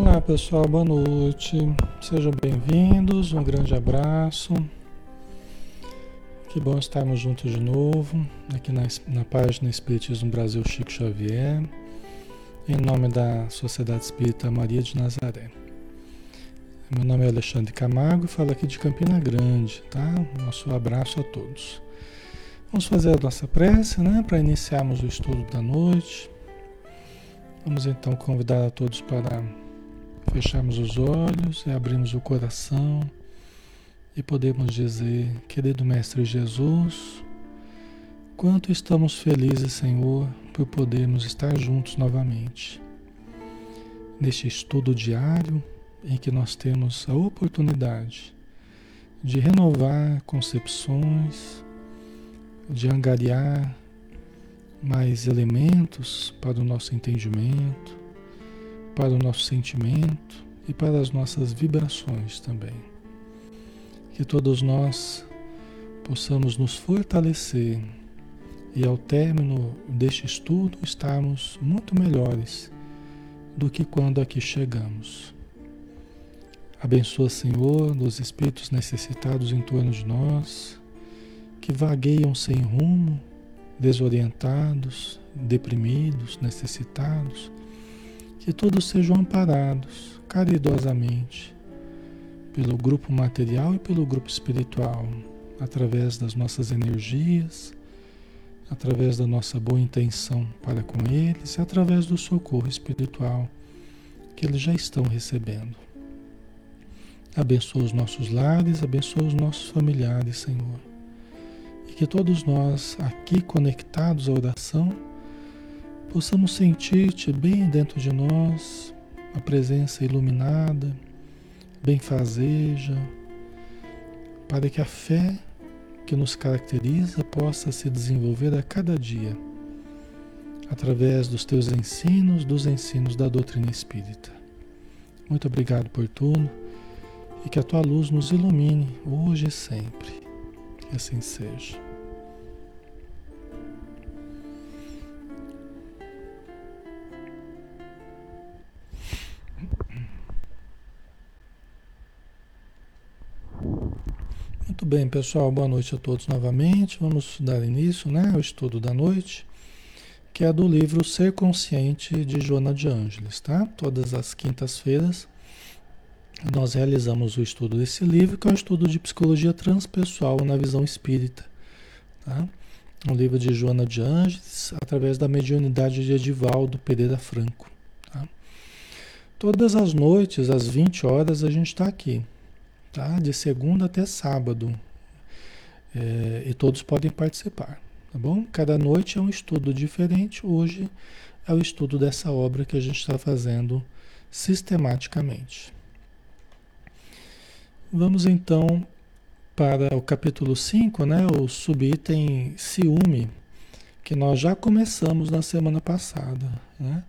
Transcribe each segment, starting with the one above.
Olá pessoal, boa noite. Sejam bem-vindos, um grande abraço. Que bom estarmos juntos de novo, aqui na, na página Espiritismo Brasil Chico Xavier, em nome da Sociedade Espírita Maria de Nazaré. Meu nome é Alexandre Camargo e falo aqui de Campina Grande, tá? Nosso abraço a todos. Vamos fazer a nossa prece, né, para iniciarmos o estudo da noite. Vamos então convidar a todos para fecharmos os olhos e abrirmos o coração e podemos dizer, querido Mestre Jesus, quanto estamos felizes, Senhor, por podermos estar juntos novamente. Neste estudo diário em que nós temos a oportunidade de renovar concepções, de angariar mais elementos para o nosso entendimento, para o nosso sentimento e para as nossas vibrações também. Que todos nós possamos nos fortalecer e ao término deste estudo estarmos muito melhores do que quando aqui chegamos. Abençoa, Senhor, os espíritos necessitados em torno de nós, que vagueiam sem rumo, desorientados, deprimidos, necessitados, que todos sejam amparados caridosamente pelo grupo material e pelo grupo espiritual, através das nossas energias, através da nossa boa intenção para com eles e através do socorro espiritual que eles já estão recebendo. Abençoa os nossos lares, abençoa os nossos familiares, Senhor que todos nós aqui conectados à oração possamos sentir-te bem dentro de nós, a presença iluminada, benfazeja, para que a fé que nos caracteriza possa se desenvolver a cada dia, através dos teus ensinos, dos ensinos da doutrina espírita. Muito obrigado por tudo e que a tua luz nos ilumine hoje e sempre. Que assim seja. Muito bem, pessoal. Boa noite a todos novamente. Vamos dar início né, ao estudo da noite, que é do livro Ser Consciente de Joana de Ângeles, tá? Todas as quintas-feiras nós realizamos o estudo desse livro, que é um estudo de psicologia transpessoal na visão espírita, tá? Um livro de Joana de Ângeles, através da mediunidade de Edivaldo Pereira Franco. Tá? Todas as noites, às 20 horas, a gente está aqui, tá? De segunda até sábado. É, e todos podem participar, tá bom? Cada noite é um estudo diferente. Hoje é o estudo dessa obra que a gente está fazendo sistematicamente. Vamos então para o capítulo 5, né? O subitem ciúme, que nós já começamos na semana passada, né?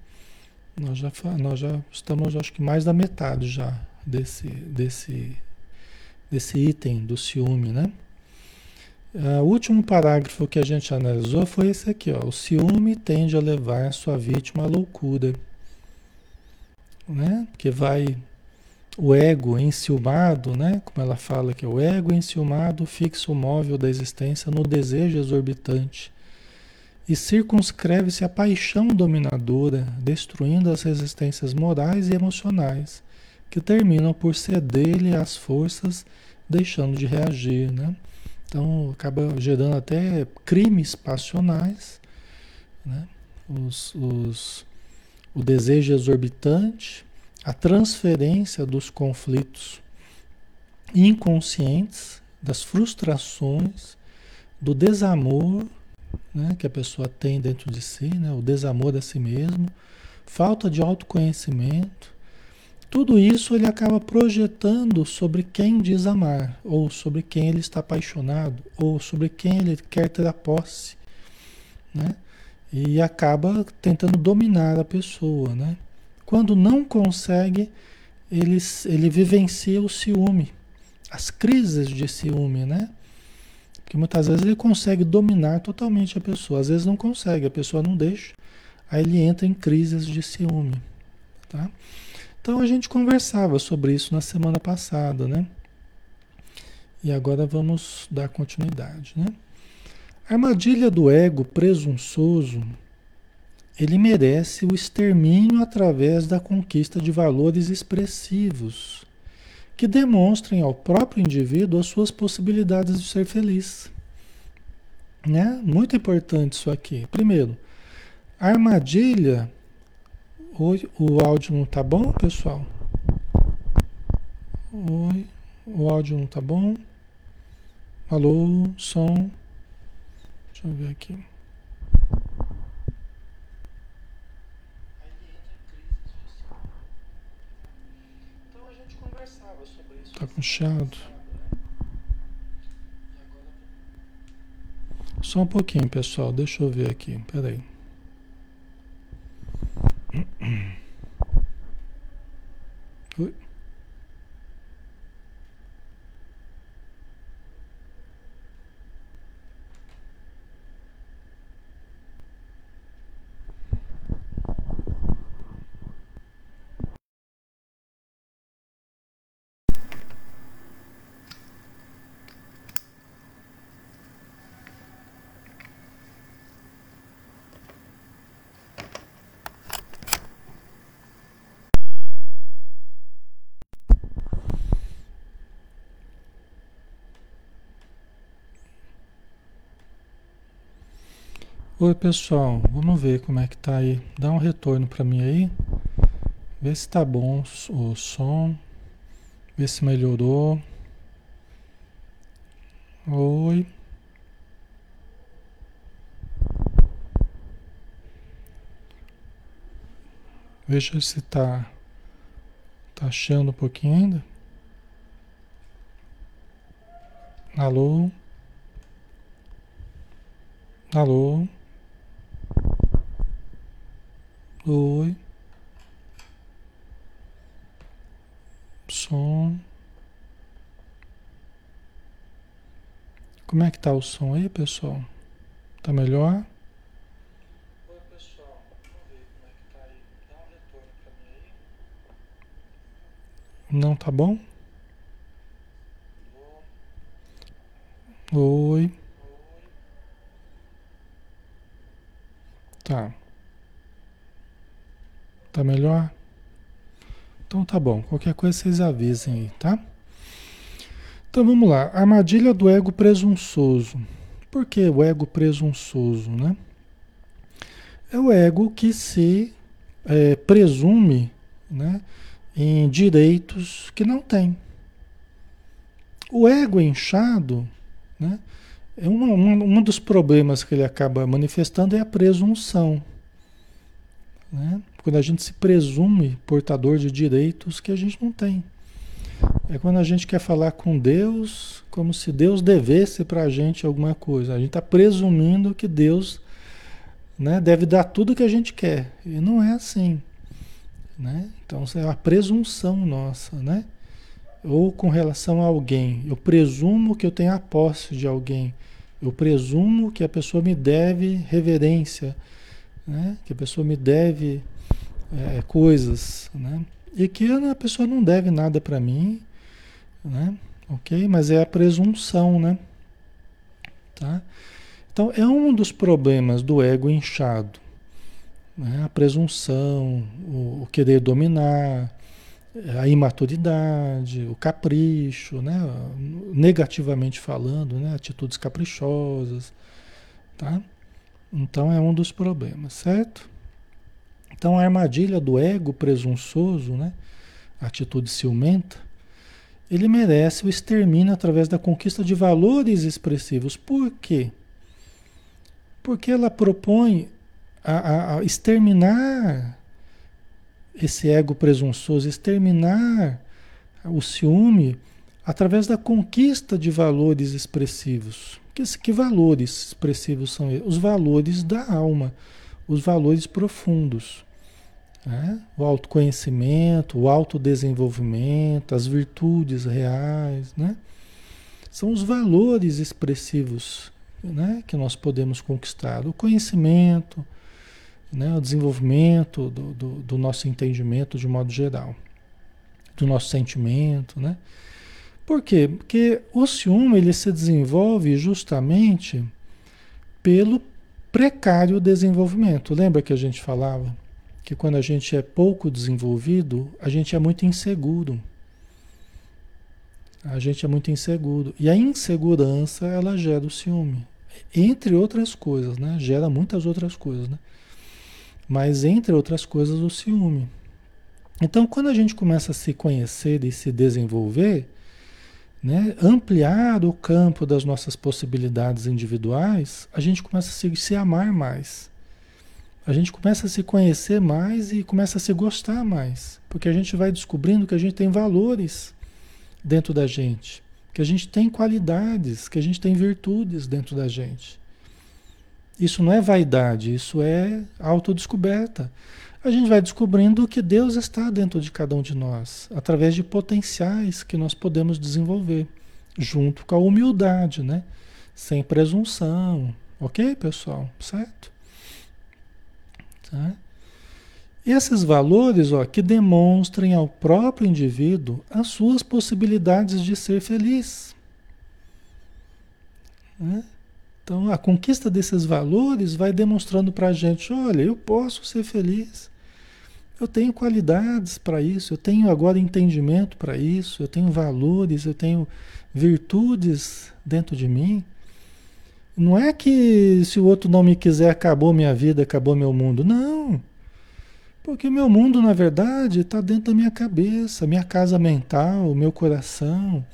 Nós já, nós já estamos, acho que mais da metade já desse, desse desse item do ciúme, né? Uh, o último parágrafo que a gente analisou foi esse aqui, ó. O ciúme tende a levar sua vítima à loucura, né? Que vai o ego enciumado, né? Como ela fala que o ego enciumado fixa o móvel da existência no desejo exorbitante e circunscreve-se a paixão dominadora, destruindo as resistências morais e emocionais que terminam por ceder-lhe as forças, deixando de reagir, né? Então acaba gerando até crimes passionais, né? Os, os, o desejo exorbitante, a transferência dos conflitos inconscientes, das frustrações, do desamor né, que a pessoa tem dentro de si, né, o desamor a si mesmo, falta de autoconhecimento, tudo isso ele acaba projetando sobre quem diz amar, ou sobre quem ele está apaixonado, ou sobre quem ele quer ter a posse, né? E acaba tentando dominar a pessoa, né? Quando não consegue, ele, ele vivencia o ciúme, as crises de ciúme, né? Porque muitas vezes ele consegue dominar totalmente a pessoa, às vezes não consegue, a pessoa não deixa, aí ele entra em crises de ciúme, tá? Então a gente conversava sobre isso na semana passada, né? E agora vamos dar continuidade, né? A armadilha do ego presunçoso, ele merece o extermínio através da conquista de valores expressivos que demonstrem ao próprio indivíduo as suas possibilidades de ser feliz. Né? Muito importante isso aqui. Primeiro, a armadilha. Oi, o áudio não tá bom, pessoal? Oi, o áudio não tá bom? Alô, som. Deixa eu ver aqui. Tá com? Só um pouquinho, pessoal. Deixa eu ver aqui. Peraí. Oi. Oi pessoal, vamos ver como é que tá aí. Dá um retorno para mim aí. Vê se tá bom o som. Vê se melhorou. Oi. Veja se tá tá achando um pouquinho ainda. Alô? Alô? Oi. Som. Como é que tá o som aí, pessoal? Tá melhor? Oi, pessoal. Vamos ver como é que tá aí. Dá um retorno pra mim aí. Não tá bom? Oi. Tá. Tá melhor? Então tá bom. Qualquer coisa vocês avisem aí, tá? Então vamos lá. Armadilha do ego presunçoso. Por que o ego presunçoso, né? É o ego que se é, presume né, em direitos que não tem. O ego inchado, né, é uma, uma, um dos problemas que ele acaba manifestando é a presunção. Né? Quando a gente se presume portador de direitos que a gente não tem. É quando a gente quer falar com Deus como se Deus devesse para a gente alguma coisa. A gente está presumindo que Deus né, deve dar tudo que a gente quer. E não é assim. Né? Então é a presunção nossa. Né? Ou com relação a alguém. Eu presumo que eu tenho a posse de alguém. Eu presumo que a pessoa me deve reverência né? que a pessoa me deve é, coisas, né? e que a pessoa não deve nada para mim, né? ok? Mas é a presunção, né? Tá? Então é um dos problemas do ego inchado, né? a presunção, o, o querer dominar, a imaturidade, o capricho, né? negativamente falando, né? atitudes caprichosas, tá? Então é um dos problemas, certo? Então a armadilha do ego presunçoso, né? Atitude ciumenta, ele merece o extermínio através da conquista de valores expressivos. Por quê? Porque ela propõe a, a, a exterminar esse ego presunçoso, exterminar o ciúme através da conquista de valores expressivos. Que, que valores expressivos são eles? Os valores da alma, os valores profundos. Né? O autoconhecimento, o autodesenvolvimento, as virtudes reais. Né? São os valores expressivos né? que nós podemos conquistar. O conhecimento, né? o desenvolvimento do, do, do nosso entendimento de modo geral. do nosso sentimento, né? Por quê? Porque o ciúme ele se desenvolve justamente pelo precário desenvolvimento. Lembra que a gente falava que quando a gente é pouco desenvolvido, a gente é muito inseguro. A gente é muito inseguro. E a insegurança, ela gera o ciúme. Entre outras coisas, né? Gera muitas outras coisas, né? Mas entre outras coisas, o ciúme. Então, quando a gente começa a se conhecer e se desenvolver, né, ampliar o campo das nossas possibilidades individuais, a gente começa a se, se amar mais. A gente começa a se conhecer mais e começa a se gostar mais. Porque a gente vai descobrindo que a gente tem valores dentro da gente, que a gente tem qualidades, que a gente tem virtudes dentro da gente. Isso não é vaidade, isso é autodescoberta. A gente vai descobrindo que Deus está dentro de cada um de nós, através de potenciais que nós podemos desenvolver, junto com a humildade, né? Sem presunção. Ok, pessoal? Certo? Tá? Esses valores ó, que demonstrem ao próprio indivíduo as suas possibilidades de ser feliz. Né? Então, a conquista desses valores vai demonstrando para a gente: olha, eu posso ser feliz. Eu tenho qualidades para isso, eu tenho agora entendimento para isso, eu tenho valores, eu tenho virtudes dentro de mim. Não é que se o outro não me quiser, acabou minha vida, acabou meu mundo. Não. Porque meu mundo, na verdade, está dentro da minha cabeça, minha casa mental, meu coração,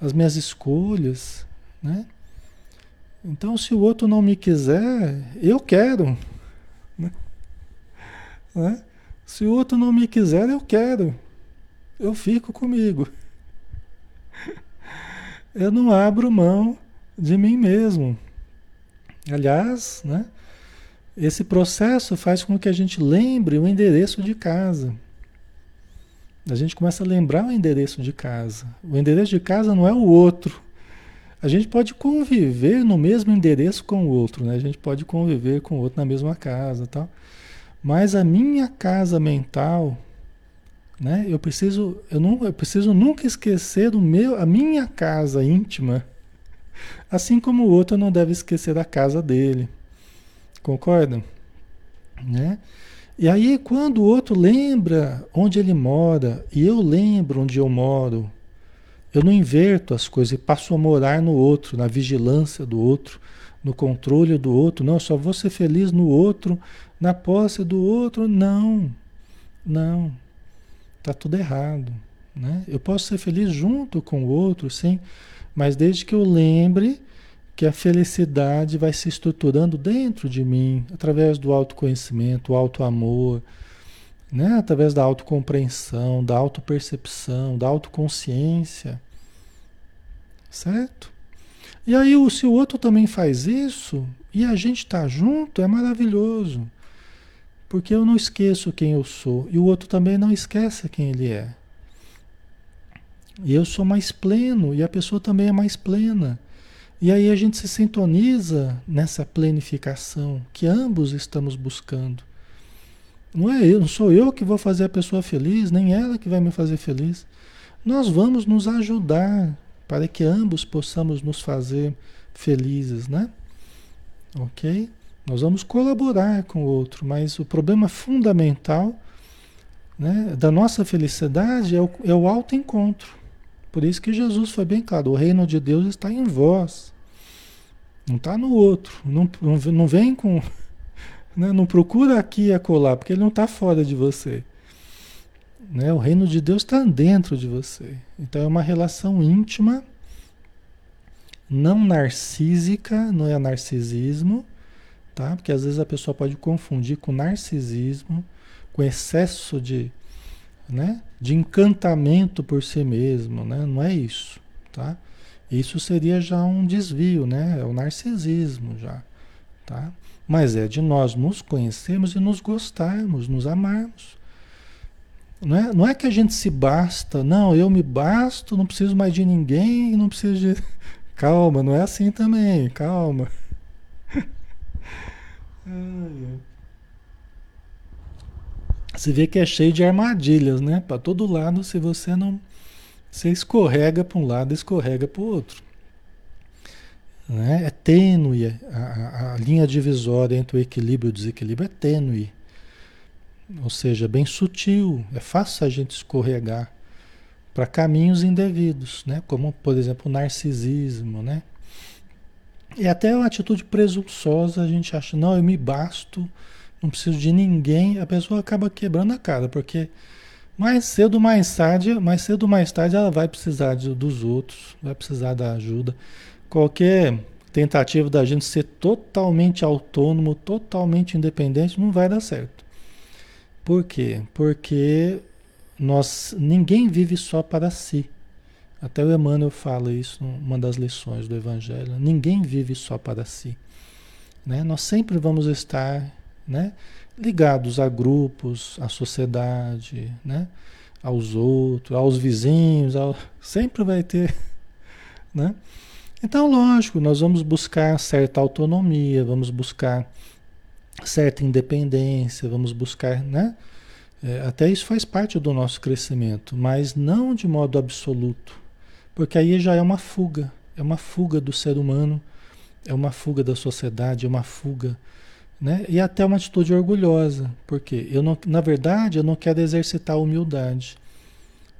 as minhas escolhas, né? Então, se o outro não me quiser, eu quero. Né? né? Se o outro não me quiser, eu quero. Eu fico comigo. Eu não abro mão de mim mesmo. Aliás, né? Esse processo faz com que a gente lembre o endereço de casa. A gente começa a lembrar o endereço de casa. O endereço de casa não é o outro. A gente pode conviver no mesmo endereço com o outro, né? A gente pode conviver com o outro na mesma casa, tal. Mas a minha casa mental, né? Eu preciso, eu não, eu preciso nunca esquecer do meu, a minha casa íntima, assim como o outro não deve esquecer da casa dele. Concorda? Né? E aí, quando o outro lembra onde ele mora e eu lembro onde eu moro, eu não inverto as coisas e passo a morar no outro, na vigilância do outro, no controle do outro. Não, só vou ser feliz no outro, na posse do outro. Não, não. Tá tudo errado. Né? Eu posso ser feliz junto com o outro, sim, mas desde que eu lembre que a felicidade vai se estruturando dentro de mim, através do autoconhecimento, o autoamor, né? através da autocompreensão, da autopercepção, da autoconsciência. Certo? E aí, se o outro também faz isso, e a gente está junto, é maravilhoso. Porque eu não esqueço quem eu sou, e o outro também não esquece quem ele é. Eu sou mais pleno, e a pessoa também é mais plena. E aí a gente se sintoniza nessa plenificação que ambos estamos buscando. Não é eu, não sou eu que vou fazer a pessoa feliz, nem ela que vai me fazer feliz. Nós vamos nos ajudar para que ambos possamos nos fazer felizes, né? Ok? Nós vamos colaborar com o outro, mas o problema fundamental né, da nossa felicidade é o, é o autoencontro. Por isso que Jesus foi bem claro: o reino de Deus está em vós, não está no outro. Não, não, vem com. Né, não procura aqui e acolá, porque ele não está fora de você. Né? O reino de Deus está dentro de você. Então é uma relação íntima, não narcísica, não é narcisismo, tá? Porque às vezes a pessoa pode confundir com narcisismo, com excesso de, né? De encantamento por si mesmo, né? Não é isso, tá? Isso seria já um desvio, né? É o narcisismo já, tá? Mas é de nós nos conhecermos e nos gostarmos, nos amarmos. Não é, não é que a gente se basta, não, eu me basto, não preciso mais de ninguém, não preciso de. Calma, não é assim também, calma. Você vê que é cheio de armadilhas, né? Para todo lado, se você não. Você escorrega para um lado, escorrega para o outro. Né? É tênue, a, a, a, linha divisória entre o equilíbrio e o desequilíbrio é tênue. Ou seja, bem sutil, é fácil a gente escorregar para caminhos indevidos, né? como, por exemplo, o narcisismo. Né? E até uma atitude presunçosa, a gente acha, não, eu me basto, não preciso de ninguém, a pessoa acaba quebrando a cara, porque mais cedo mais tarde, mais cedo mais tarde ela vai precisar de, dos outros, vai precisar da ajuda. Qualquer tentativa da gente ser totalmente autônomo, totalmente independente, não vai dar certo. Por quê? Porque nós, ninguém vive só para si. Até o Emmanuel fala isso numa das lições do Evangelho. Ninguém vive só para si. Né? Nós sempre vamos estar né, ligados a grupos, à sociedade, né, aos outros, aos vizinhos, ao... sempre vai ter. Né? Então, lógico, nós vamos buscar certa autonomia, vamos buscar certa independência, vamos buscar, né? É, até isso faz parte do nosso crescimento, mas não de modo absoluto, porque aí já é uma fuga, é uma fuga do ser humano, é uma fuga da sociedade, é uma fuga, né? E até uma atitude orgulhosa, porque eu não, na verdade, eu não quero exercitar a humildade,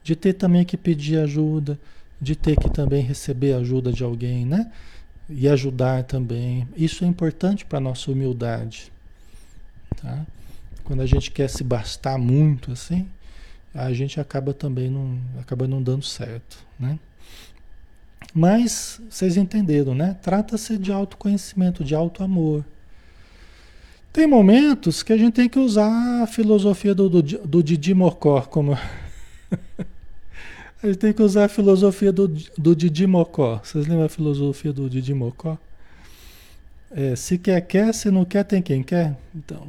de ter também que pedir ajuda, de ter que também receber ajuda de alguém, né? E ajudar também. Isso é importante para a nossa humildade. Tá? Quando a gente quer se bastar muito assim, a gente acaba também não, acaba não dando certo, né? Mas vocês entenderam, né? Trata-se de autoconhecimento, de auto-amor. Tem momentos que a gente tem que usar a filosofia do, do, do Didi Mocó como A gente tem que usar a filosofia do, do Didi Mocó. Vocês lembram a filosofia do Didi Mocó? É, se quer, quer, se não quer, tem quem quer. Então,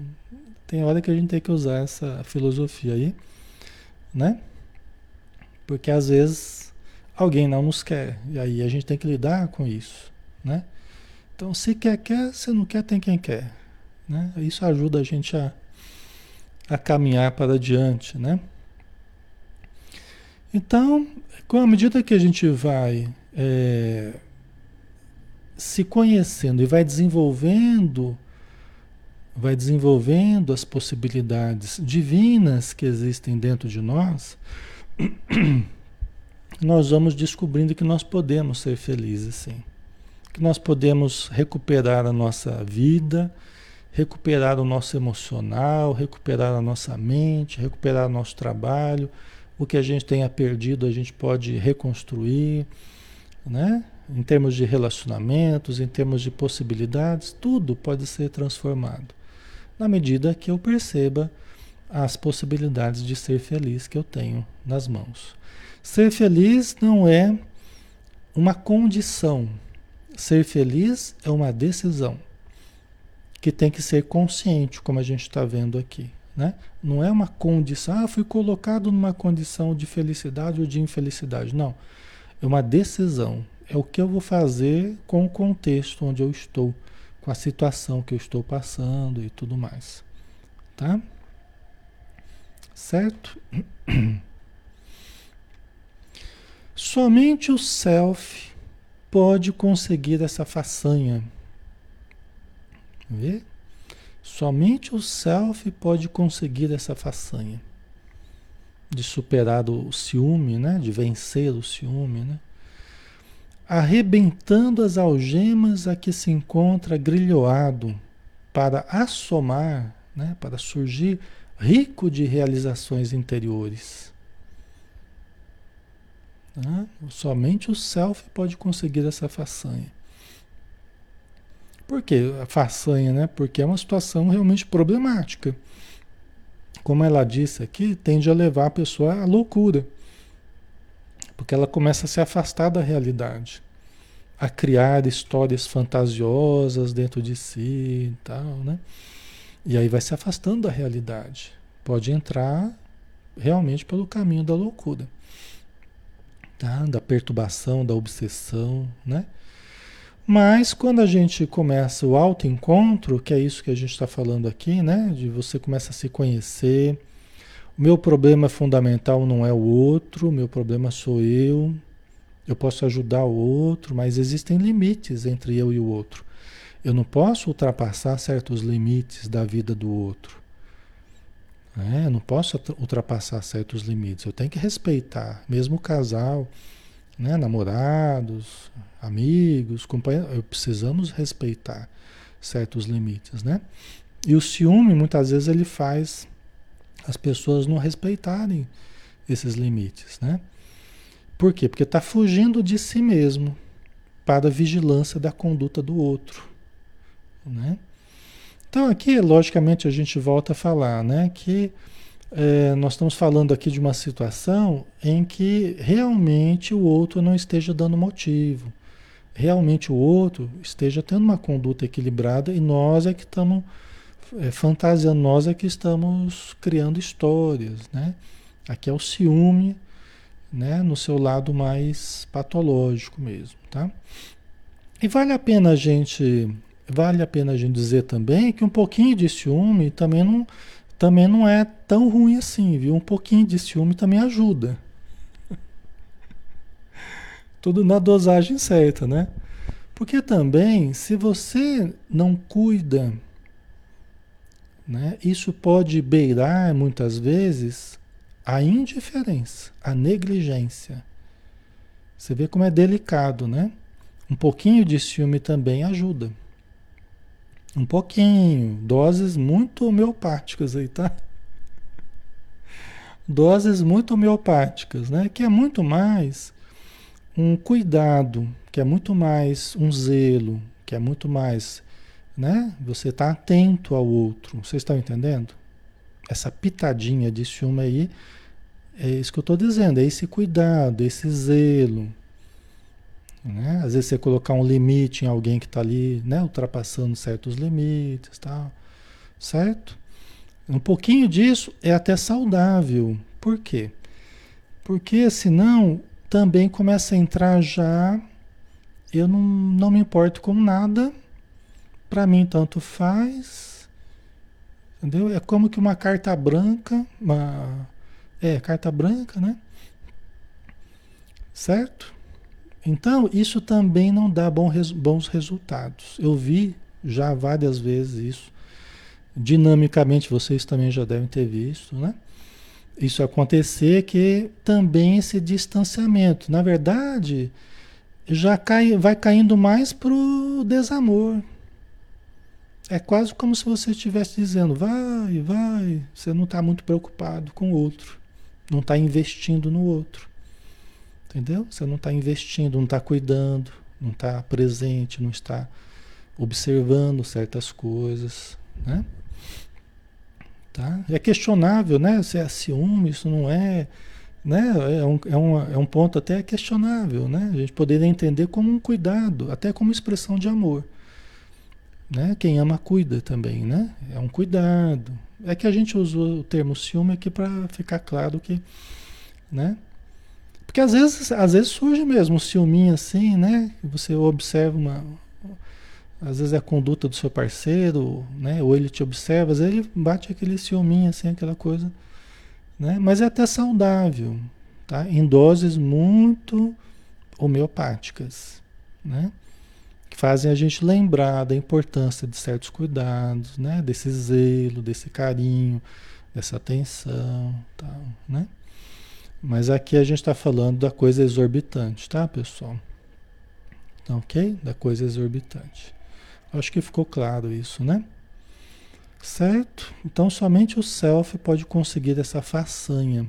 tem hora que a gente tem que usar essa filosofia aí, né? Porque às vezes alguém não nos quer. E aí a gente tem que lidar com isso, né? Então, se quer, quer, se não quer, tem quem quer. Né? Isso ajuda a gente a, a caminhar para adiante, né? Então, a medida que a gente vai é, se conhecendo e vai desenvolvendo, vai desenvolvendo as possibilidades divinas que existem dentro de nós, nós vamos descobrindo que nós podemos ser felizes, sim. Que nós podemos recuperar a nossa vida, recuperar o nosso emocional, recuperar a nossa mente, recuperar o nosso trabalho o que a gente tenha perdido a gente pode reconstruir, né? Em termos de relacionamentos, em termos de possibilidades, tudo pode ser transformado. Na medida que eu perceba as possibilidades de ser feliz que eu tenho nas mãos. Ser feliz não é uma condição. Ser feliz é uma decisão que tem que ser consciente, como a gente está vendo aqui. Né? Não é uma condição, ah, fui colocado numa condição de felicidade ou de infelicidade. Não. É uma decisão. É o que eu vou fazer com o contexto onde eu estou, com a situação que eu estou passando e tudo mais. Tá? Certo? Somente o self pode conseguir essa façanha. Vê? Somente o self pode conseguir essa façanha de superar o ciúme, né? de vencer o ciúme, né? arrebentando as algemas a que se encontra grilhoado para assomar, né? para surgir rico de realizações interiores. Né? Somente o self pode conseguir essa façanha. Por que a façanha, né? Porque é uma situação realmente problemática. Como ela disse aqui, tende a levar a pessoa à loucura. Porque ela começa a se afastar da realidade, a criar histórias fantasiosas dentro de si e tal, né? E aí vai se afastando da realidade. Pode entrar realmente pelo caminho da loucura, tá? Da perturbação, da obsessão, né? Mas quando a gente começa o autoencontro, que é isso que a gente está falando aqui, né? De você começa a se conhecer, O meu problema fundamental não é o outro, o meu problema sou eu. Eu posso ajudar o outro, mas existem limites entre eu e o outro. Eu não posso ultrapassar certos limites da vida do outro. É, eu não posso ultrapassar certos limites. Eu tenho que respeitar, mesmo o casal, né, namorados, amigos, companheiros, precisamos respeitar certos limites, né? E o ciúme muitas vezes ele faz as pessoas não respeitarem esses limites, né? Por quê? Porque está fugindo de si mesmo para a vigilância da conduta do outro, né? Então aqui, logicamente, a gente volta a falar, né? Que é, nós estamos falando aqui de uma situação em que realmente o outro não esteja dando motivo, realmente o outro esteja tendo uma conduta equilibrada e nós é que estamos é, fantasiando, nós é que estamos criando histórias, né? Aqui é o ciúme, né? No seu lado mais patológico mesmo, tá? E vale a pena a gente, vale a pena a gente dizer também que um pouquinho de ciúme também não, também não é tão ruim assim, viu? Um pouquinho de ciúme também ajuda. Tudo na dosagem certa, né? Porque também, se você não cuida né? Isso pode beirar muitas vezes a indiferença, a negligência. Você vê como é delicado, né? Um pouquinho de ciúme também ajuda. Um pouquinho, doses muito homeopáticas aí, tá? Doses muito homeopáticas, né? Que é muito mais um cuidado, que é muito mais um zelo, que é muito mais né? Você está atento ao outro. Vocês estão entendendo? Essa pitadinha de ciúme aí, é isso que eu estou dizendo, é esse cuidado, esse zelo. Né? Às vezes você colocar um limite em alguém que está ali, né? ultrapassando certos limites, tal, certo? Um pouquinho disso é até saudável. Por quê? Porque senão também começa a entrar já. Eu não, não me importo com nada, para mim, tanto faz. Entendeu? É como que uma carta branca, uma. É, carta branca, né? Certo? Então, isso também não dá bons resultados. Eu vi já várias vezes isso. Dinamicamente, vocês também já devem ter visto, né? Isso acontecer que também esse distanciamento, na verdade, já cai, vai caindo mais para o desamor, é quase como se você estivesse dizendo, vai, vai, você não está muito preocupado com o outro, não está investindo no outro. Entendeu? Você não está investindo, não está cuidando, não está presente, não está observando certas coisas, né? Tá? É questionável, né? Se é ciúme, isso não é, né? É um, é, um, é um ponto até questionável, né? A gente poderia entender como um cuidado, até como expressão de amor. Né? Quem ama cuida também, né? É um cuidado. É que a gente usou o termo ciúme aqui para ficar claro que, né? Porque às vezes, às vezes surge mesmo um ciúminho assim, né? Você observa uma às vezes é a conduta do seu parceiro, né? Ou ele te observa, às vezes ele bate aquele ciúminho assim, aquela coisa, né? Mas é até saudável, tá? Em doses muito homeopáticas, né? fazem a gente lembrar da importância de certos cuidados, né? Desse zelo, desse carinho, dessa atenção, tal, né? Mas aqui a gente está falando da coisa exorbitante, tá, pessoal? Então, ok? Da coisa exorbitante. Acho que ficou claro isso, né? Certo? Então, somente o self pode conseguir essa façanha.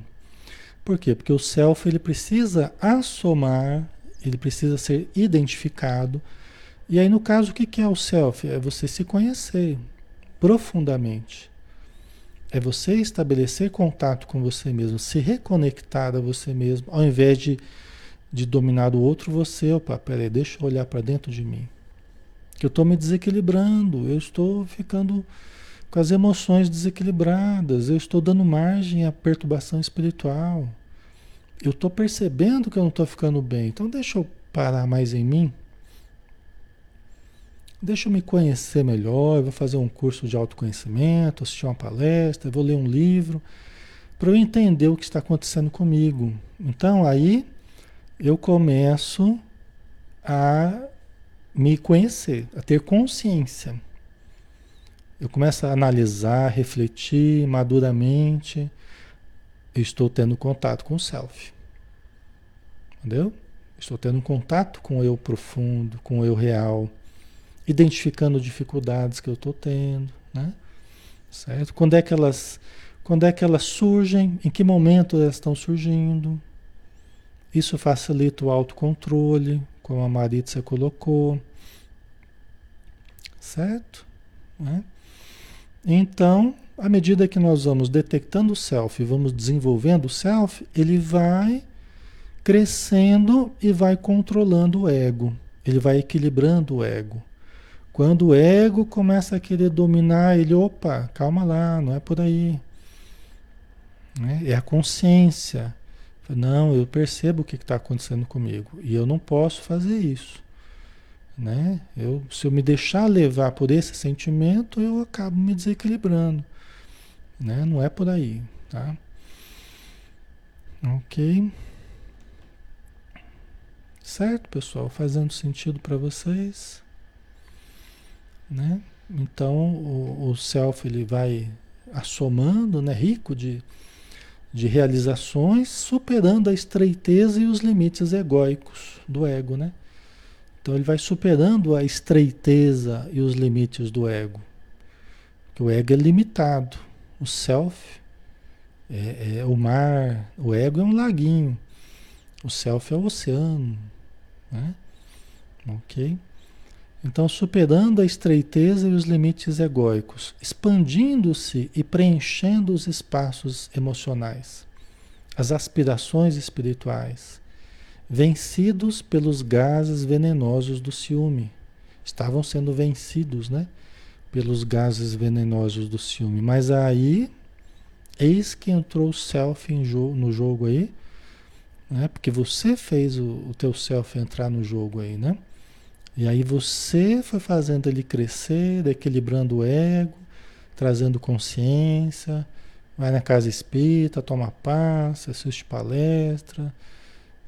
Por quê? Porque o self ele precisa assomar, ele precisa ser identificado e aí, no caso, o que é o self? É você se conhecer profundamente. É você estabelecer contato com você mesmo, se reconectar a você mesmo, ao invés de, de dominar o outro, você, opa, peraí, deixa eu olhar para dentro de mim. Que eu estou me desequilibrando, eu estou ficando com as emoções desequilibradas, eu estou dando margem à perturbação espiritual. Eu estou percebendo que eu não estou ficando bem, então deixa eu parar mais em mim Deixa eu me conhecer melhor, eu vou fazer um curso de autoconhecimento, assistir uma palestra, vou ler um livro, para eu entender o que está acontecendo comigo. Então aí eu começo a me conhecer, a ter consciência. Eu começo a analisar, refletir maduramente. Eu estou tendo contato com o self. Entendeu? Estou tendo contato com o eu profundo, com o eu real, identificando dificuldades que eu estou tendo, né? Certo? Quando é que elas, quando é que elas surgem? Em que momento elas estão surgindo? Isso facilita o autocontrole, como a Maritza colocou. Certo? Né? Então, à medida que nós vamos detectando o self, vamos desenvolvendo o self, ele vai crescendo e vai controlando o ego. Ele vai equilibrando o ego. Quando o ego começa a querer dominar, ele, opa, calma lá, não é por aí. Né? É a consciência. Não, eu percebo o que está acontecendo comigo e eu não posso fazer isso. Né? Eu, se eu me deixar levar por esse sentimento, eu acabo me desequilibrando. Né? Não é por aí. Tá? Ok. Certo, pessoal? Fazendo sentido para vocês? Né? Então, o, o self ele vai assomando, né? rico de, de realizações, superando a estreiteza e os limites egóicos do ego. Né? Então, ele vai superando a estreiteza e os limites do ego. Porque o ego é limitado. O self é, é o mar, o ego é um laguinho. O self é o oceano, né? Ok? Então, superando a estreiteza e os limites egóicos, expandindo-se e preenchendo os espaços emocionais, as aspirações espirituais, vencidos pelos gases venenosos do ciúme. Estavam sendo vencidos, né? Pelos gases venenosos do ciúme. Mas aí, eis que entrou o self no jogo aí, né? Porque você fez o, o teu self entrar no jogo aí, né? E aí você foi fazendo ele crescer, equilibrando o ego, trazendo consciência, vai na casa espírita, toma passe, assiste palestra,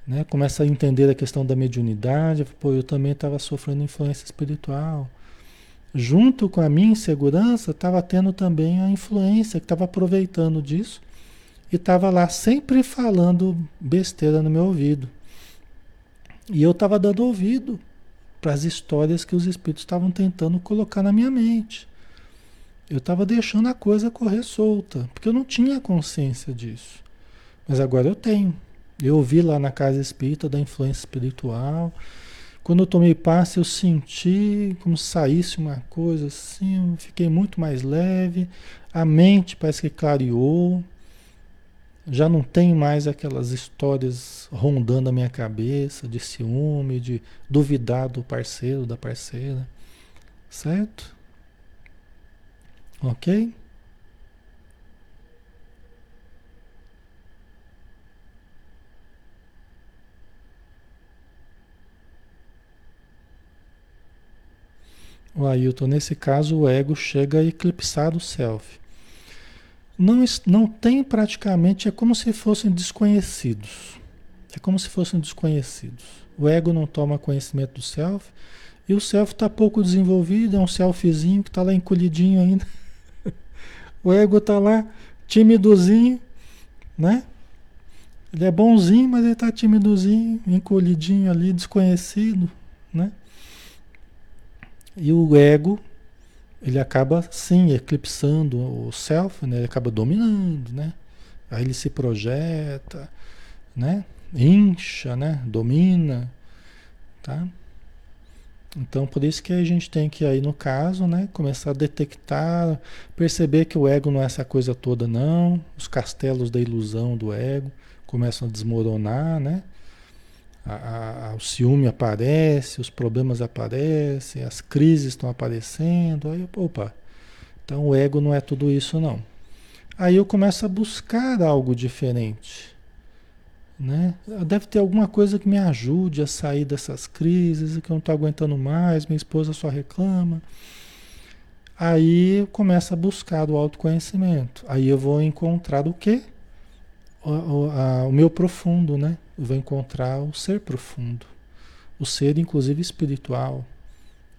né? começa a entender a questão da mediunidade. Pô, eu também estava sofrendo influência espiritual. Junto com a minha insegurança, estava tendo também a influência que estava aproveitando disso e estava lá sempre falando besteira no meu ouvido. E eu estava dando ouvido para as histórias que os espíritos estavam tentando colocar na minha mente. Eu estava deixando a coisa correr solta, porque eu não tinha consciência disso. Mas agora eu tenho. Eu ouvi lá na casa espírita da influência espiritual. Quando eu tomei passe, eu senti como se saísse uma coisa assim, eu fiquei muito mais leve. A mente parece que clareou. Já não tem mais aquelas histórias rondando a minha cabeça de ciúme, de duvidar do parceiro, da parceira. Certo? Ok? O Ailton, nesse caso, o ego chega a eclipsar o self não, não tem praticamente, é como se fossem desconhecidos. É como se fossem desconhecidos. O ego não toma conhecimento do self e o self está pouco desenvolvido, é um selfzinho que está lá encolhidinho ainda. o ego está lá timidozinho, né? Ele é bonzinho, mas ele está timidozinho, encolhidinho ali, desconhecido, né? E o ego ele acaba sim eclipsando o self, né? Ele acaba dominando, né? Aí ele se projeta, né? Incha, né? Domina, tá? Então, por isso que a gente tem que aí no caso, né, começar a detectar, perceber que o ego não é essa coisa toda não, os castelos da ilusão do ego começam a desmoronar, né? A, a, o ciúme aparece, os problemas aparecem, as crises estão aparecendo. Aí, opa, então o ego não é tudo isso, não. Aí eu começo a buscar algo diferente. Né? Deve ter alguma coisa que me ajude a sair dessas crises, que eu não estou aguentando mais, minha esposa só reclama. Aí eu começo a buscar o autoconhecimento. Aí eu vou encontrar o quê? O, a, o meu profundo, né? Eu vou encontrar o ser profundo, o ser, inclusive espiritual,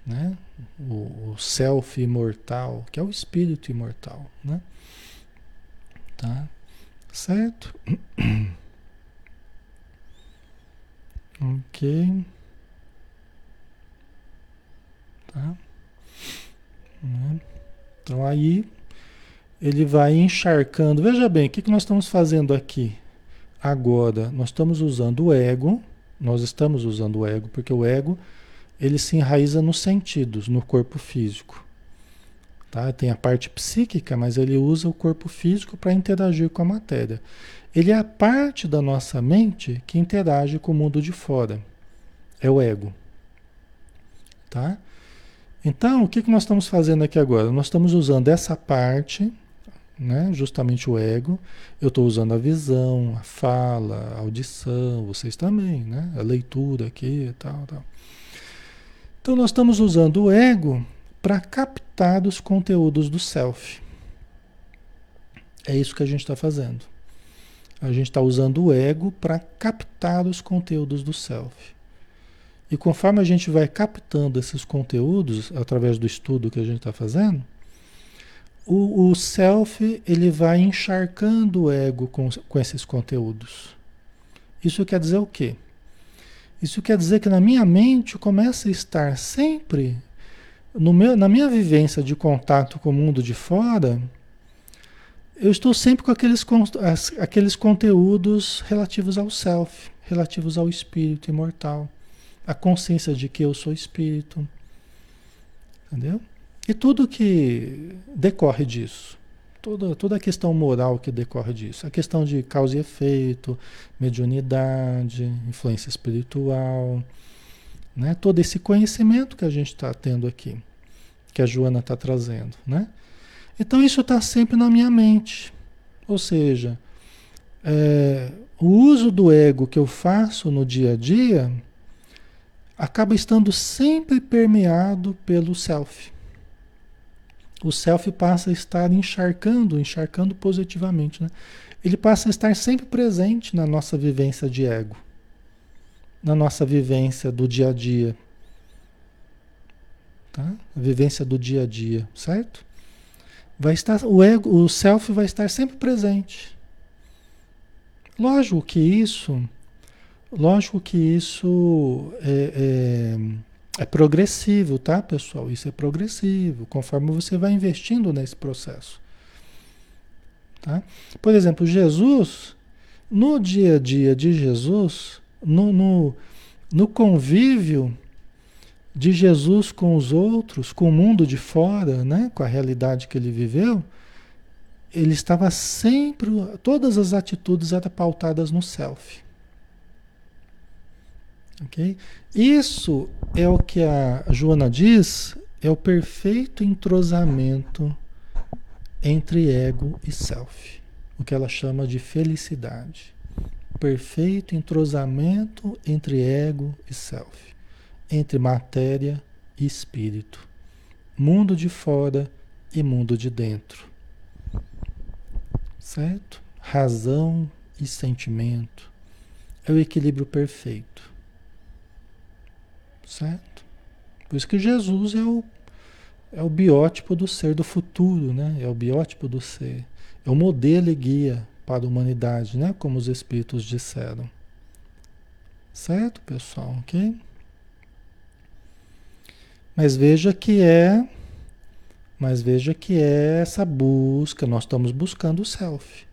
né? O, o self imortal, que é o espírito imortal, né? Tá? Certo? ok. Tá? Né? Então aí ele vai encharcando. Veja bem, o que, nós estamos fazendo aqui agora? Nós estamos usando o ego, nós estamos usando o ego, porque o ego ele se enraiza nos sentidos, no corpo físico. Tá? Tem a parte psíquica, mas ele usa o corpo físico para interagir com a matéria. Ele é a parte da nossa mente que interage com o mundo de fora. É o ego. Tá? Então, o que nós estamos fazendo aqui agora? Nós estamos usando essa parte, né, justamente o ego. Eu estou usando a visão, a fala, a audição, vocês também, né, a leitura aqui e tal, tal. Então, nós estamos usando o ego para captar os conteúdos do self. É isso que a gente está fazendo. A gente está usando o ego para captar os conteúdos do self. E conforme a gente vai captando esses conteúdos através do estudo que a gente está fazendo, o, o, self ele vai encharcando o ego com, com esses conteúdos. Isso quer dizer o quê? Isso quer dizer que na minha mente começa a estar sempre, meu, na minha vivência de contato com o mundo de fora, eu estou sempre com aqueles, aqueles conteúdos relativos ao self, relativos ao espírito imortal a consciência de que eu sou espírito. Entendeu? E tudo que decorre disso. Toda, toda a questão moral que decorre disso. A questão de causa e efeito, mediunidade, influência espiritual. Né? Todo esse conhecimento que a gente está tendo aqui. Que a Joana está trazendo. Né? Então isso está sempre na minha mente. Ou seja, é, o uso do ego que eu faço no dia a dia acaba estando sempre permeado pelo self. O self passa a estar encharcando, encharcando positivamente. Né? Ele passa a estar sempre presente na nossa vivência de ego, na nossa vivência do dia a dia. Tá? A vivência do dia a dia, certo? Vai estar, o ego, o self vai estar sempre presente. Lógico que isso Lógico que isso é, é, é, progressivo, tá, pessoal? Isso é progressivo, conforme você vai investindo nesse processo. Tá? Por exemplo, Jesus, no dia a dia de Jesus, no, no, no convívio de Jesus com os outros, com o mundo de fora, né, com a realidade que ele viveu, ele estava sempre, todas as atitudes eram pautadas no self. Ok? Isso é o que a Joana diz, é o perfeito entrosamento entre ego e self. O que ela chama de felicidade. Perfeito entrosamento entre ego e self. Entre matéria e espírito. Mundo de fora e mundo de dentro. Certo? Razão e sentimento. É o equilíbrio perfeito. Certo? Por isso que Jesus é o, é o biótipo do ser do futuro, né? É o biótipo do ser. É o modelo e guia para a humanidade, né? Como os espíritos disseram. Certo, pessoal? Ok? Mas veja que é, mas veja que é essa busca, nós estamos buscando o self.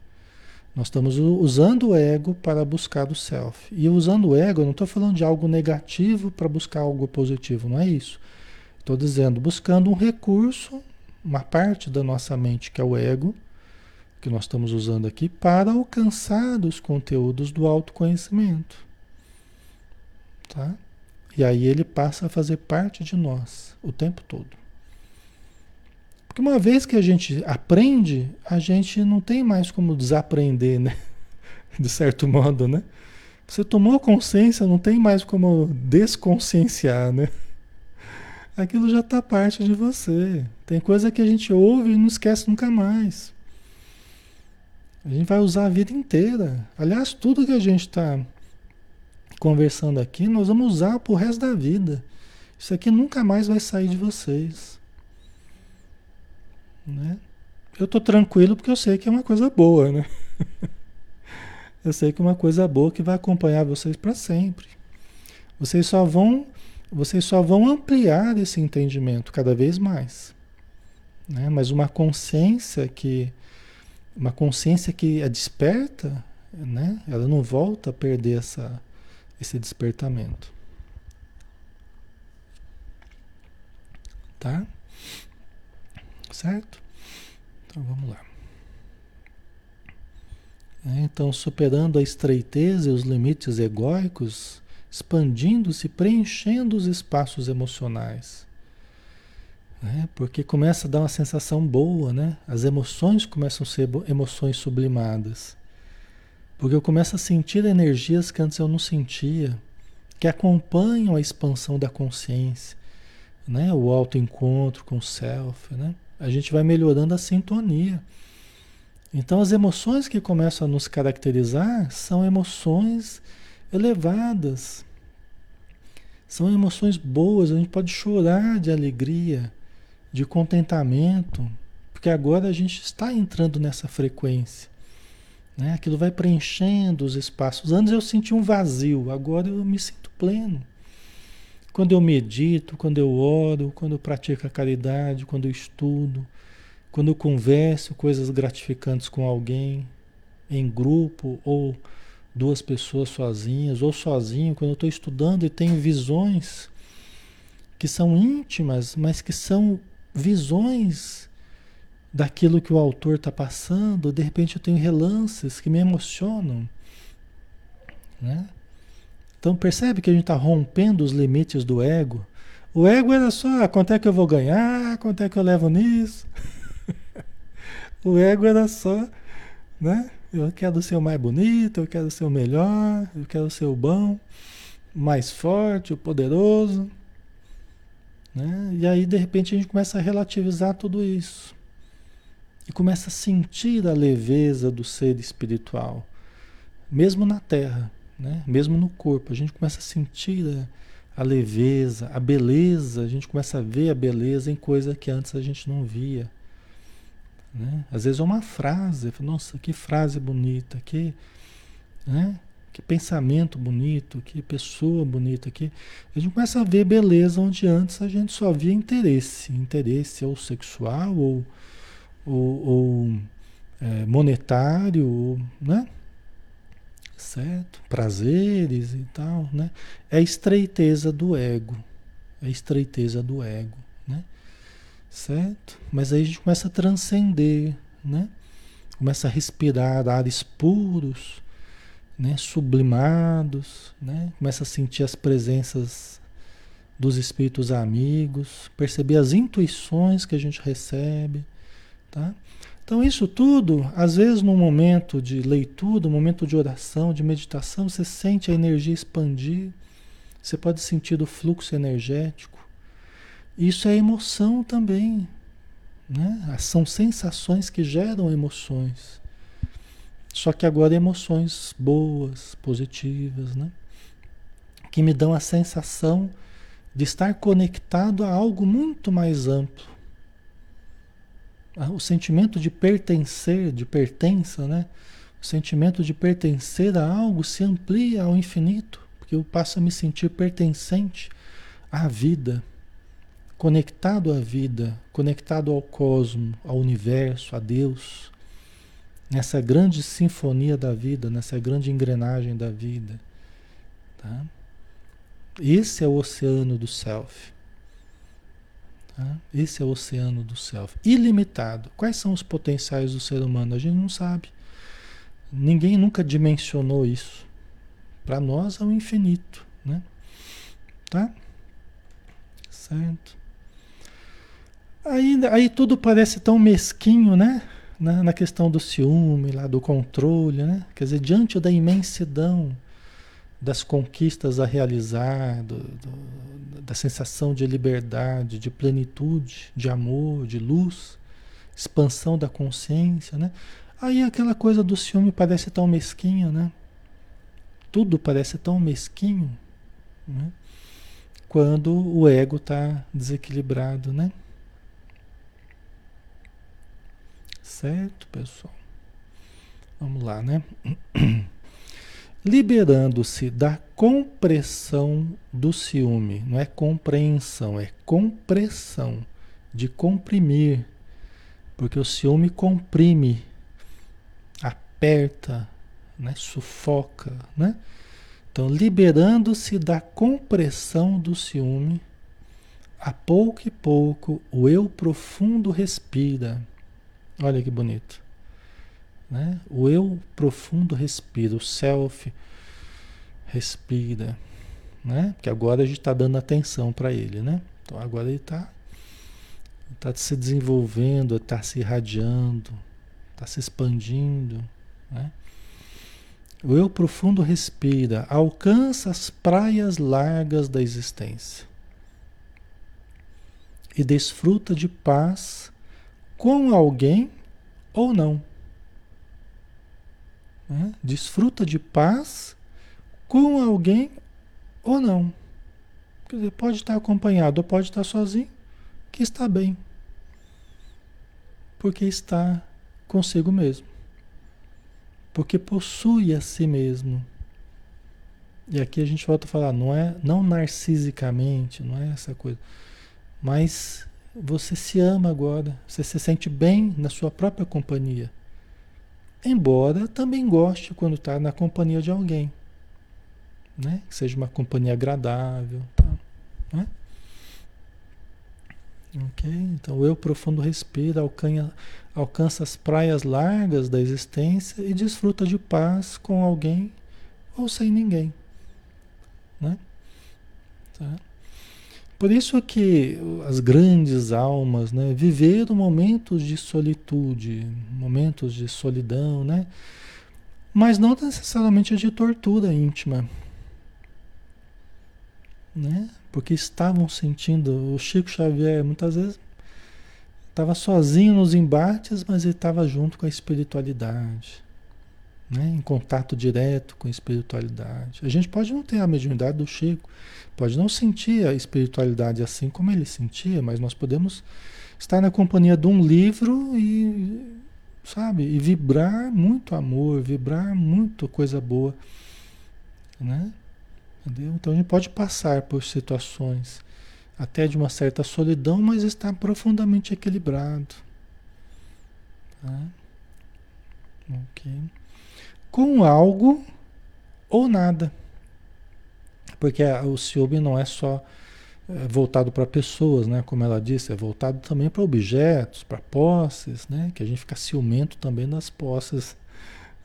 Nós estamos usando o ego para buscar o self. E usando o ego, eu não estou falando de algo negativo para buscar algo positivo, não é isso. Estou dizendo, buscando um recurso, uma parte da nossa mente, que é o ego, que nós estamos usando aqui, para alcançar os conteúdos do autoconhecimento. Tá? E aí ele passa a fazer parte de nós o tempo todo. Porque uma vez que a gente aprende, a gente não tem mais como desaprender, né? De certo modo, né? Você tomou consciência, não tem mais como desconscienciar, né? Aquilo já está parte de você. Tem coisa que a gente ouve e não esquece nunca mais. A gente vai usar a vida inteira. Aliás, tudo que a gente está conversando aqui, nós vamos usar pro resto da vida. Isso aqui nunca mais vai sair de vocês. Né? Eu tô tranquilo porque eu sei que é uma coisa boa, né? eu sei que é uma coisa boa que vai acompanhar vocês para sempre. Vocês só vão vocês só vão ampliar esse entendimento cada vez mais. Né? Mas uma consciência que uma consciência que é desperta, né? ela não volta a perder essa, esse despertamento. Tá? Certo? Então vamos lá. É, então, superando a estreiteza e os limites egóicos, expandindo-se, preenchendo os espaços emocionais. Né? Porque começa a dar uma sensação boa, né? As emoções começam a ser emoções sublimadas. Porque eu começo a sentir energias que antes eu não sentia, que acompanham a expansão da consciência, né? O autoencontro com o self, né? A gente vai melhorando a sintonia. Então as emoções que começam a nos caracterizar são emoções elevadas. São emoções boas, a gente pode chorar de alegria, de contentamento, porque agora a gente está entrando nessa frequência. Né? Aquilo vai preenchendo os espaços. Antes eu sentia um vazio, agora eu me sinto pleno. Quando eu medito, quando eu oro, quando eu pratico a caridade, quando eu estudo, quando eu converso coisas gratificantes com alguém, em grupo ou duas pessoas sozinhas ou sozinho, quando eu estou estudando e tenho visões que são íntimas, mas que são visões daquilo que o autor está passando, de repente eu tenho relances que me emocionam. Né? Então percebe que a gente está rompendo os limites do ego. O ego era só ah, quanto é que eu vou ganhar, quanto é que eu levo nisso. o ego era só, né? Eu quero ser o mais bonito, eu quero ser o melhor, eu quero ser o bom, mais forte, o poderoso. Né? E aí, de repente, a gente começa a relativizar tudo isso. E começa a sentir a leveza do ser espiritual, mesmo na terra, né? mesmo no corpo. A gente começa a sentir a, a leveza, a beleza, a gente começa a ver a beleza em coisa que antes a gente não via. Né? Às vezes é uma frase, nossa, que frase bonita, que, né? que pensamento bonito, que pessoa bonita, que a gente começa a ver beleza onde antes a gente só via interesse, interesse ou sexual ou, ou, ou é, monetário, né? Certo? Prazeres e tal, né? É a estreiteza do ego, é a estreiteza do ego, né? Certo? Mas aí a gente começa a transcender, né? Começa a respirar ares puros, né? sublimados, né? Começa a sentir as presenças dos espíritos amigos, perceber as intuições que a gente recebe, tá? Então isso tudo, às vezes no momento de leitura, no momento de oração, de meditação, você sente a energia expandir, você pode sentir o fluxo energético, isso é emoção também. Né? São sensações que geram emoções. Só que agora emoções boas, positivas, né? que me dão a sensação de estar conectado a algo muito mais amplo. O sentimento de pertencer, de pertença, né? O sentimento de pertencer a algo se amplia ao infinito, porque eu passo a me sentir pertencente à vida, conectado à vida, conectado ao cosmo, ao universo, a Deus, nessa grande sinfonia da vida, nessa grande engrenagem da vida. Tá? Esse é o oceano do self. Tá? Esse é o oceano do self. Ilimitado. Quais são os potenciais do ser humano? A gente não sabe. Ninguém nunca dimensionou isso. Para nós é o infinito. Né? Tá? Certo? Aí, aí tudo parece tão mesquinho, né? Na, na, questão do ciúme, lá, do controle, né? Quer dizer, diante da imensidão das conquistas a realizar, do, do, da sensação de liberdade, de plenitude, de amor, de luz, expansão da consciência, né? Aí aquela coisa do ciúme parece tão mesquinha, né? Tudo parece tão mesquinho, né? Quando o ego está desequilibrado, né? Certo, pessoal? Vamos lá, né? Liberando-se da compressão do ciúme, não é compreensão, é compressão, de comprimir, porque o ciúme comprime, aperta, né? sufoca, né? Então, liberando-se da compressão do ciúme, a pouco e pouco o eu profundo respira. Olha que bonito. Né? O eu profundo respira, o self respira, né? Que agora a gente está dando atenção para ele, né? Então agora ele está tá se desenvolvendo, está se irradiando, está se expandindo, né? O eu profundo respira, alcança as praias largas da existência e desfruta de paz com alguém ou não. Né? Desfruta de paz com alguém ou não. Quer dizer, pode estar acompanhado ou pode estar sozinho, que está bem. Porque está consigo mesmo. Porque possui a si mesmo. E aqui a gente volta a falar, não é não narcisicamente, não é essa coisa, mas você se ama agora, você se sente bem na sua própria companhia. Embora também goste quando está na companhia de alguém. Né? Que seja uma companhia agradável. Tá? Né? Ok? Então eu profundo respira, alcanha, alcança as praias largas da existência e desfruta de paz com alguém ou sem ninguém. Né? Tá? Por isso que as grandes almas né, viveram momentos de solitude, momentos de solidão, né? mas não necessariamente de tortura íntima. Né? Porque estavam sentindo, o Chico Xavier muitas vezes estava sozinho nos embates, mas ele estava junto com a espiritualidade né? em contato direto com a espiritualidade. A gente pode não ter a mediunidade do Chico, pode não sentir a espiritualidade assim como ele sentia, mas nós podemos estar na companhia de um livro e, sabe, e vibrar muito amor, vibrar muito coisa boa, né? Entendeu? Então a gente pode passar por situações até de uma certa solidão, mas estar profundamente equilibrado. Tá? Ok com algo ou nada. Porque o ciúme não é só é, voltado para pessoas, né? Como ela disse, é voltado também para objetos, para posses, né? Que a gente fica ciumento também das posses,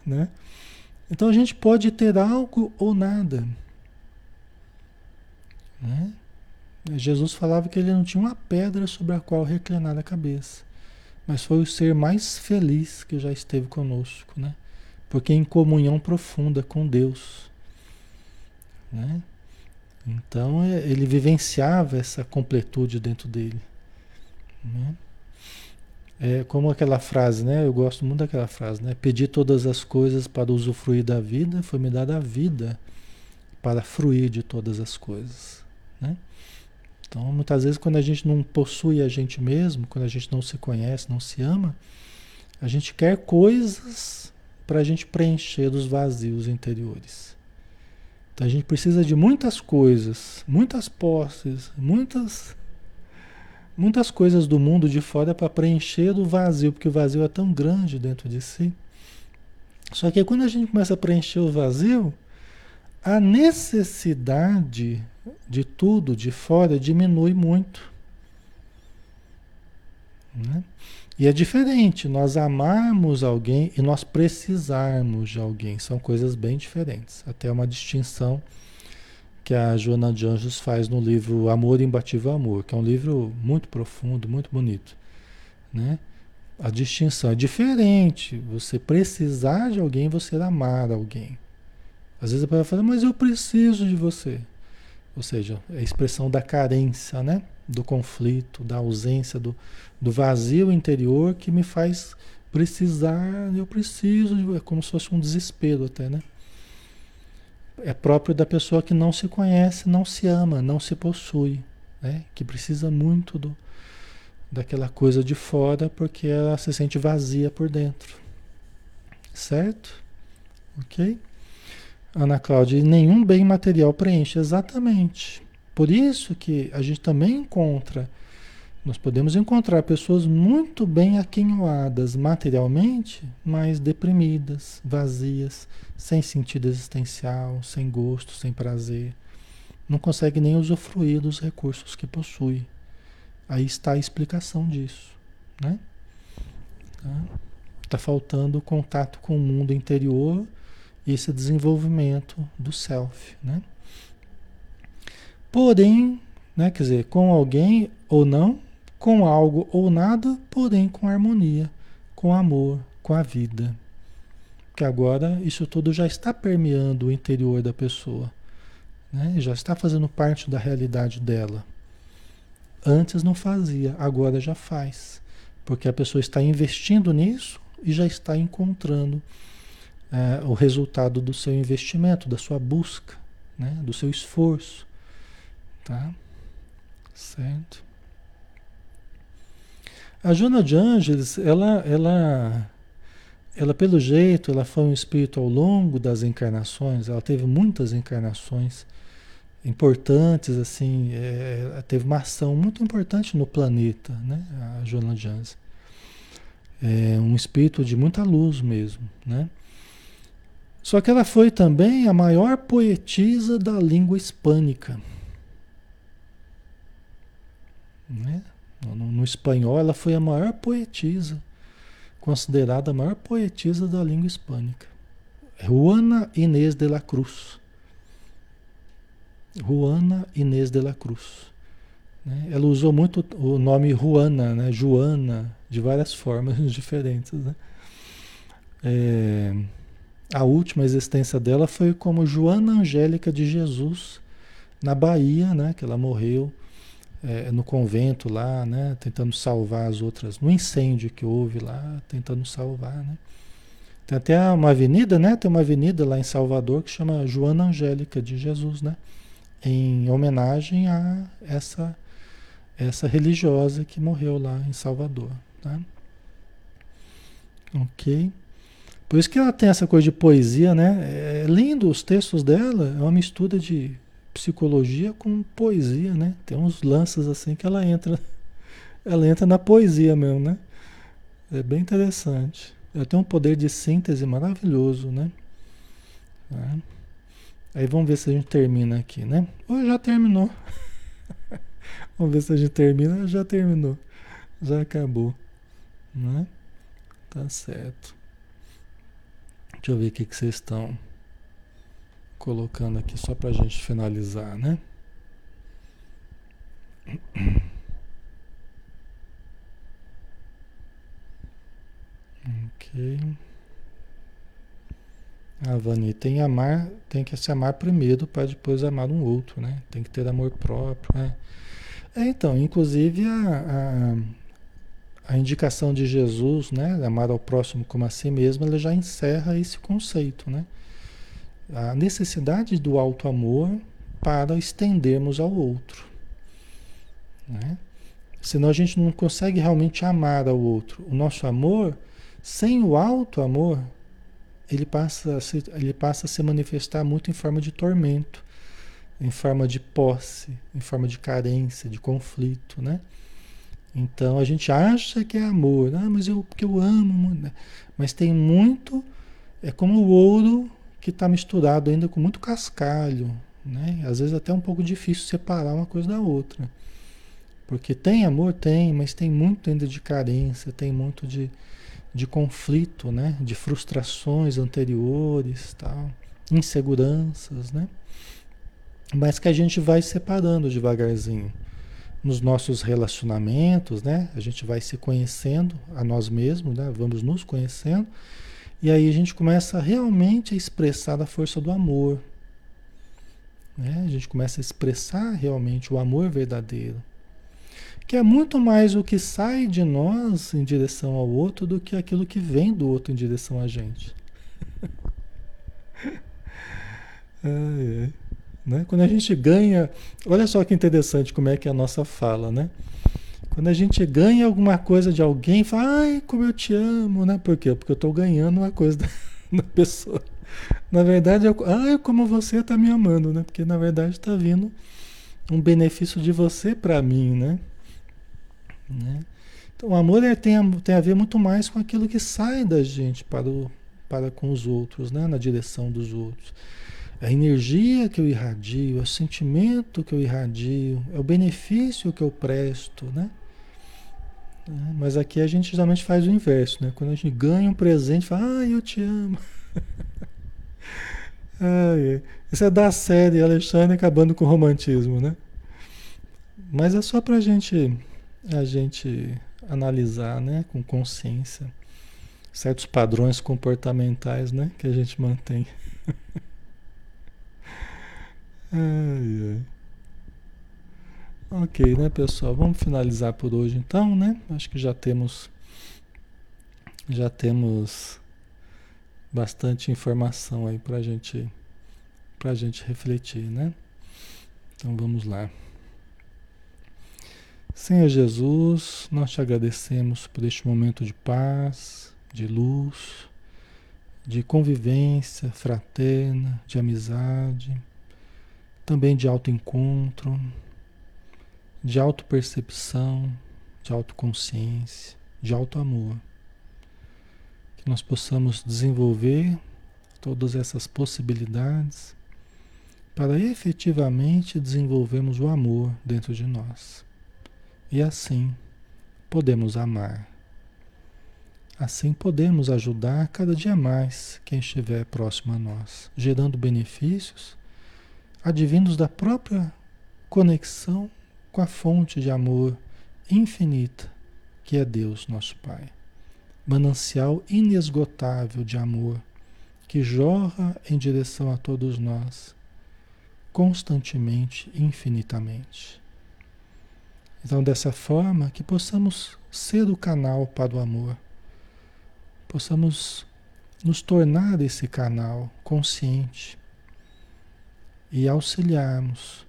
né? Então a gente pode ter algo ou nada, né? Jesus falava que ele não tinha uma pedra sobre a qual reclinar a cabeça, mas foi o ser mais feliz que já esteve conosco, né? Porque em comunhão profunda com Deus. Né? Então é, ele vivenciava essa completude dentro dele. Né? É como aquela frase, né? Eu gosto muito daquela frase, né? Pedi todas as coisas para usufruir da vida, foi me dada a vida para fruir de todas as coisas, né? Então, muitas vezes quando a gente não possui a gente mesmo, quando a gente não se conhece, não se ama, a gente quer coisas para a gente preencher os vazios interiores. Então a gente precisa de muitas coisas, muitas posses, muitas muitas coisas do mundo de fora para preencher o vazio, porque o vazio é tão grande dentro de si. Só que quando a gente começa a preencher o vazio, a necessidade de tudo de fora diminui muito. Né? E é diferente nós amarmos alguém e nós precisarmos de alguém. São coisas bem diferentes. Até uma distinção que a Joana de Anjos faz no livro Amor Imbatível Amor, que é um livro muito profundo, muito bonito. Né? A distinção é diferente. Você precisar de alguém, você amar alguém. Às vezes a pessoa fala, mas eu preciso de você. Ou seja, é a expressão da carência, né? do conflito, da ausência, do, do vazio interior que me faz precisar, eu preciso, é como se fosse um desespero até, né? É próprio da pessoa que não se conhece, não se ama, não se possui, né? Que precisa muito do, daquela coisa de fora porque ela se sente vazia por dentro. Certo? Ok? Ana Cláudia, nenhum bem material preenche, exatamente. Por isso que a gente também encontra, nós podemos encontrar pessoas muito bem aquinhoadas materialmente, mas deprimidas, vazias, sem sentido existencial, sem gosto, sem prazer. Não consegue nem usufruir dos recursos que possui. Aí está a explicação disso, né? Tá, tá faltando o contato com o mundo interior esse desenvolvimento do self, né? Porém, né, quer dizer, com alguém ou não, com algo ou nada, porém com harmonia, com amor, com a vida. Que agora isso tudo já está permeando o interior da pessoa, né? já está fazendo parte da realidade dela. Antes não fazia, agora já faz, porque a pessoa está investindo nisso e já está encontrando é, o resultado do seu investimento, da sua busca, né? do seu esforço. Tá? Certo? A Joana de Ângeles, ela, ela, ela, pelo jeito, ela foi um espírito ao longo das encarnações, ela teve muitas encarnações importantes, assim, é, teve uma ação muito importante no planeta, né? A Joana de Ângeles. É um espírito de muita luz mesmo, né? Só que ela foi também a maior poetisa da língua hispânica. Né? No, no, espanhol, ela foi a maior poetisa, considerada a maior poetisa da língua hispânica. Juana Inês de la Cruz. Juana Inês de la Cruz. Né? Ela usou muito o nome Juana, né? Joana, de várias formas diferentes. Né? É, a última existência dela foi como Joana Angélica de Jesus, na Bahia, né? Que ela morreu é, no convento lá, né? Tentando salvar as outras, no incêndio que houve lá, tentando salvar, né? Tem até uma avenida, né? Tem uma avenida lá em Salvador que chama Joana Angélica de Jesus, né? Em homenagem a essa essa religiosa que morreu lá em Salvador, tá? Ok. Por isso que ela tem essa coisa de poesia, né? É lindo os textos dela, é uma mistura de psicologia com poesia, né? Tem uns lances assim que ela entra, ela entra na poesia mesmo, né? É bem interessante. Ela tem um poder de síntese maravilhoso, né? Tá? Aí vamos ver se a gente termina aqui, né? Ou já terminou. vamos ver se a gente termina. Já terminou. Já acabou. Né? Tá certo. Deixa eu ver o que, que vocês estão colocando aqui só para a gente finalizar, né? Ok. A Vani tem amar, tem que se amar primeiro para depois amar um outro, né? Tem que ter amor próprio, né? É, então, inclusive a, a a indicação de Jesus, né, amar ao próximo como a si mesmo, ela já encerra esse conceito, né? A necessidade do alto amor para estendermos ao outro, né? Senão a gente não consegue realmente amar ao outro. O nosso amor, sem o alto amor, ele passa a se, ele passa a se manifestar muito em forma de tormento, em forma de posse, em forma de carência, de conflito, né? Então a gente acha que é amor, ah, mas eu porque eu amo, né? mas tem muito, é como o ouro que está misturado ainda com muito cascalho, né? Às vezes até um pouco difícil separar uma coisa da outra. Porque tem amor, tem, mas tem muito ainda de carência, tem muito de, de conflito, né? De frustrações anteriores, tal, inseguranças, né? Mas que a gente vai separando devagarzinho nos nossos relacionamentos, né? A gente vai se conhecendo a nós mesmos, né? Vamos nos conhecendo. E aí a gente começa realmente a expressar a força do amor. Né? A gente começa a expressar realmente o amor verdadeiro. que é muito mais o que sai de nós em direção ao outro do que aquilo que vem do outro em direção a gente. é, é. Né? Quando a gente ganha, olha só que interessante como é que é a nossa fala, né? Quando a gente ganha alguma coisa de alguém, fala, ai, como eu te amo, né? Por quê? Porque eu estou ganhando uma coisa da, da pessoa. Na verdade, eu, ai, como você está me amando, né? Porque na verdade está vindo um benefício de você para mim, né? né? Então, o amor tem, a, tem a ver muito mais com aquilo que sai da gente para, o, para com os outros, né? Na direção dos outros a energia que eu irradio, é o sentimento que eu irradio, é o benefício que eu presto, né? É, mas aqui a gente geralmente faz o inverso, né? Quando a gente ganha um presente, fala, ah, eu te amo. ai, isso é da série Alexandre acabando com o romantismo, né? Mas é só pra gente, a gente analisar, né? Com consciência, certos padrões comportamentais, né? Que a gente mantém. Ai, ai. Ok, né, pessoal? Vamos finalizar por hoje então, né? Acho que já temos já temos bastante informação aí para gente para gente refletir, né? Então vamos lá. Senhor Jesus, nós te agradecemos por este momento de paz, de luz, de convivência fraterna, de amizade também de autoencontro, de autopercepção, de autoconsciência, de autoamor. Que nós possamos desenvolver todas essas possibilidades para efetivamente desenvolvermos o amor dentro de nós. E assim podemos amar. Assim podemos ajudar cada dia mais quem estiver próximo a nós, gerando benefícios advindos da própria conexão com a fonte de amor infinita, que é Deus, nosso Pai. Manancial inesgotável de amor que jorra em direção a todos nós, constantemente, infinitamente. Então, dessa forma, que possamos ser o canal para o amor, possamos nos tornar esse canal consciente e auxiliarmos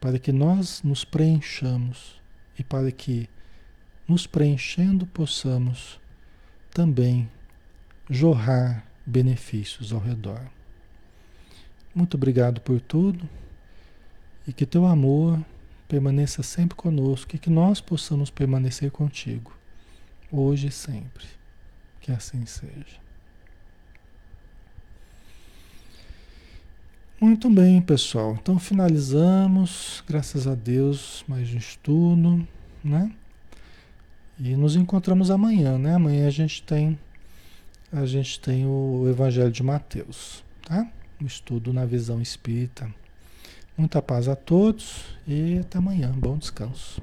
para que nós nos preenchamos e para que, nos preenchendo, possamos também jorrar benefícios ao redor. Muito obrigado por tudo e que teu amor permaneça sempre conosco e que nós possamos permanecer contigo, hoje e sempre. Que assim seja. Muito bem, pessoal. Então finalizamos, graças a Deus, mais um estudo, né? E nos encontramos amanhã, né? Amanhã a gente tem a gente tem o Evangelho de Mateus, tá? O estudo na visão espírita. Muita paz a todos e até amanhã. Bom descanso.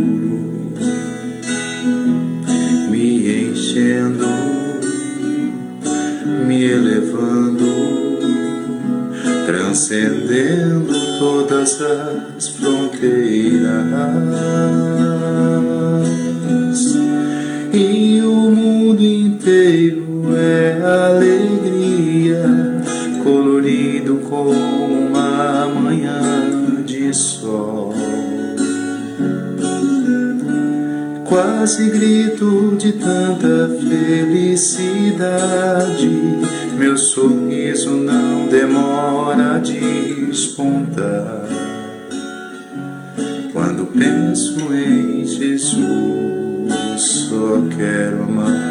todas as fronteiras. E o mundo inteiro é alegria, colorido como uma manhã de sol. Quase grito de tanta felicidade, meu sorriso não demora a despontar. Jesus só quero amar.